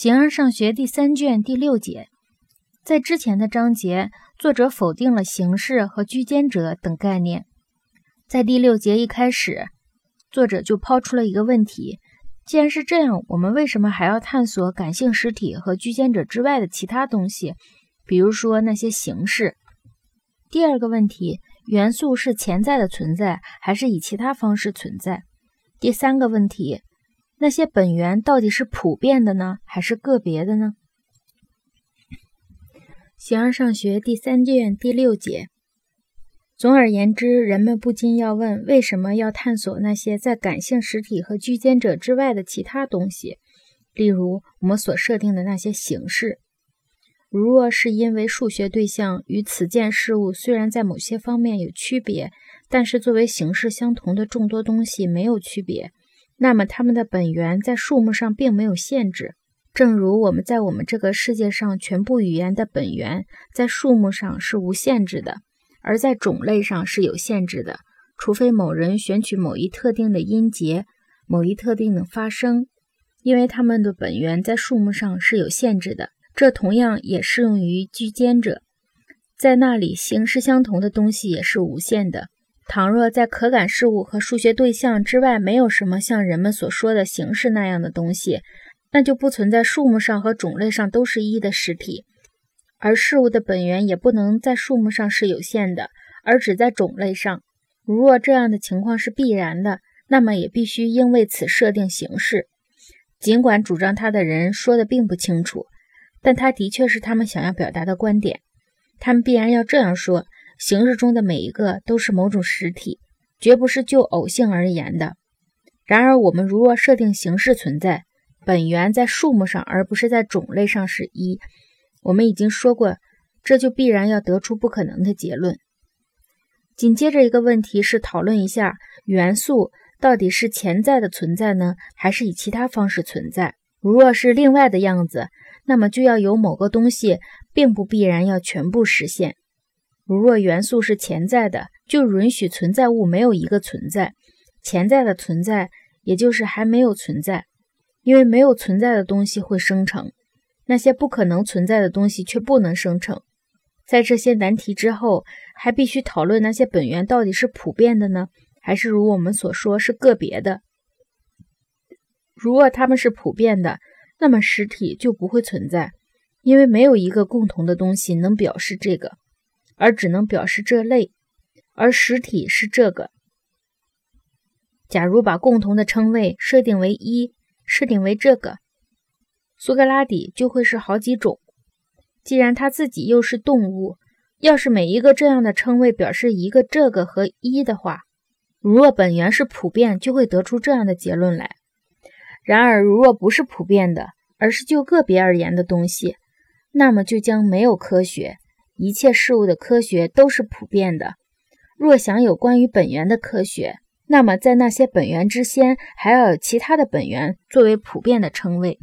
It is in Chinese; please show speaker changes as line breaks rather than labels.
形而上学第三卷第六节，在之前的章节，作者否定了形式和居间者等概念。在第六节一开始，作者就抛出了一个问题：既然是这样，我们为什么还要探索感性实体和居间者之外的其他东西，比如说那些形式？第二个问题：元素是潜在的存在，还是以其他方式存在？第三个问题。那些本源到底是普遍的呢，还是个别的呢？形而上学第三卷第六节。总而言之，人们不禁要问：为什么要探索那些在感性实体和居间者之外的其他东西？例如，我们所设定的那些形式。如若是因为数学对象与此件事物虽然在某些方面有区别，但是作为形式相同的众多东西没有区别。那么，它们的本源在数目上并没有限制，正如我们在我们这个世界上全部语言的本源在数目上是无限制的，而在种类上是有限制的，除非某人选取某一特定的音节、某一特定的发声，因为它们的本源在数目上是有限制的。这同样也适用于居间者，在那里形式相同的东西也是无限的。倘若在可感事物和数学对象之外没有什么像人们所说的形式那样的东西，那就不存在数目上和种类上都是一的实体，而事物的本源也不能在数目上是有限的，而只在种类上。如若这样的情况是必然的，那么也必须应为此设定形式。尽管主张他的人说的并不清楚，但他的确是他们想要表达的观点。他们必然要这样说。形式中的每一个都是某种实体，绝不是就偶性而言的。然而，我们如若设定形式存在，本源在数目上而不是在种类上是一，我们已经说过，这就必然要得出不可能的结论。紧接着一个问题是讨论一下元素到底是潜在的存在呢，还是以其他方式存在？如若是另外的样子，那么就要有某个东西，并不必然要全部实现。如若元素是潜在的，就允许存在物没有一个存在，潜在的存在也就是还没有存在，因为没有存在的东西会生成，那些不可能存在的东西却不能生成。在这些难题之后，还必须讨论那些本源到底是普遍的呢，还是如我们所说是个别的？如果它们是普遍的，那么实体就不会存在，因为没有一个共同的东西能表示这个。而只能表示这类，而实体是这个。假如把共同的称谓设定为一，设定为这个，苏格拉底就会是好几种。既然他自己又是动物，要是每一个这样的称谓表示一个这个和一的话，如若本源是普遍，就会得出这样的结论来。然而，如若不是普遍的，而是就个别而言的东西，那么就将没有科学。一切事物的科学都是普遍的。若想有关于本源的科学，那么在那些本源之先，还要有其他的本源作为普遍的称谓。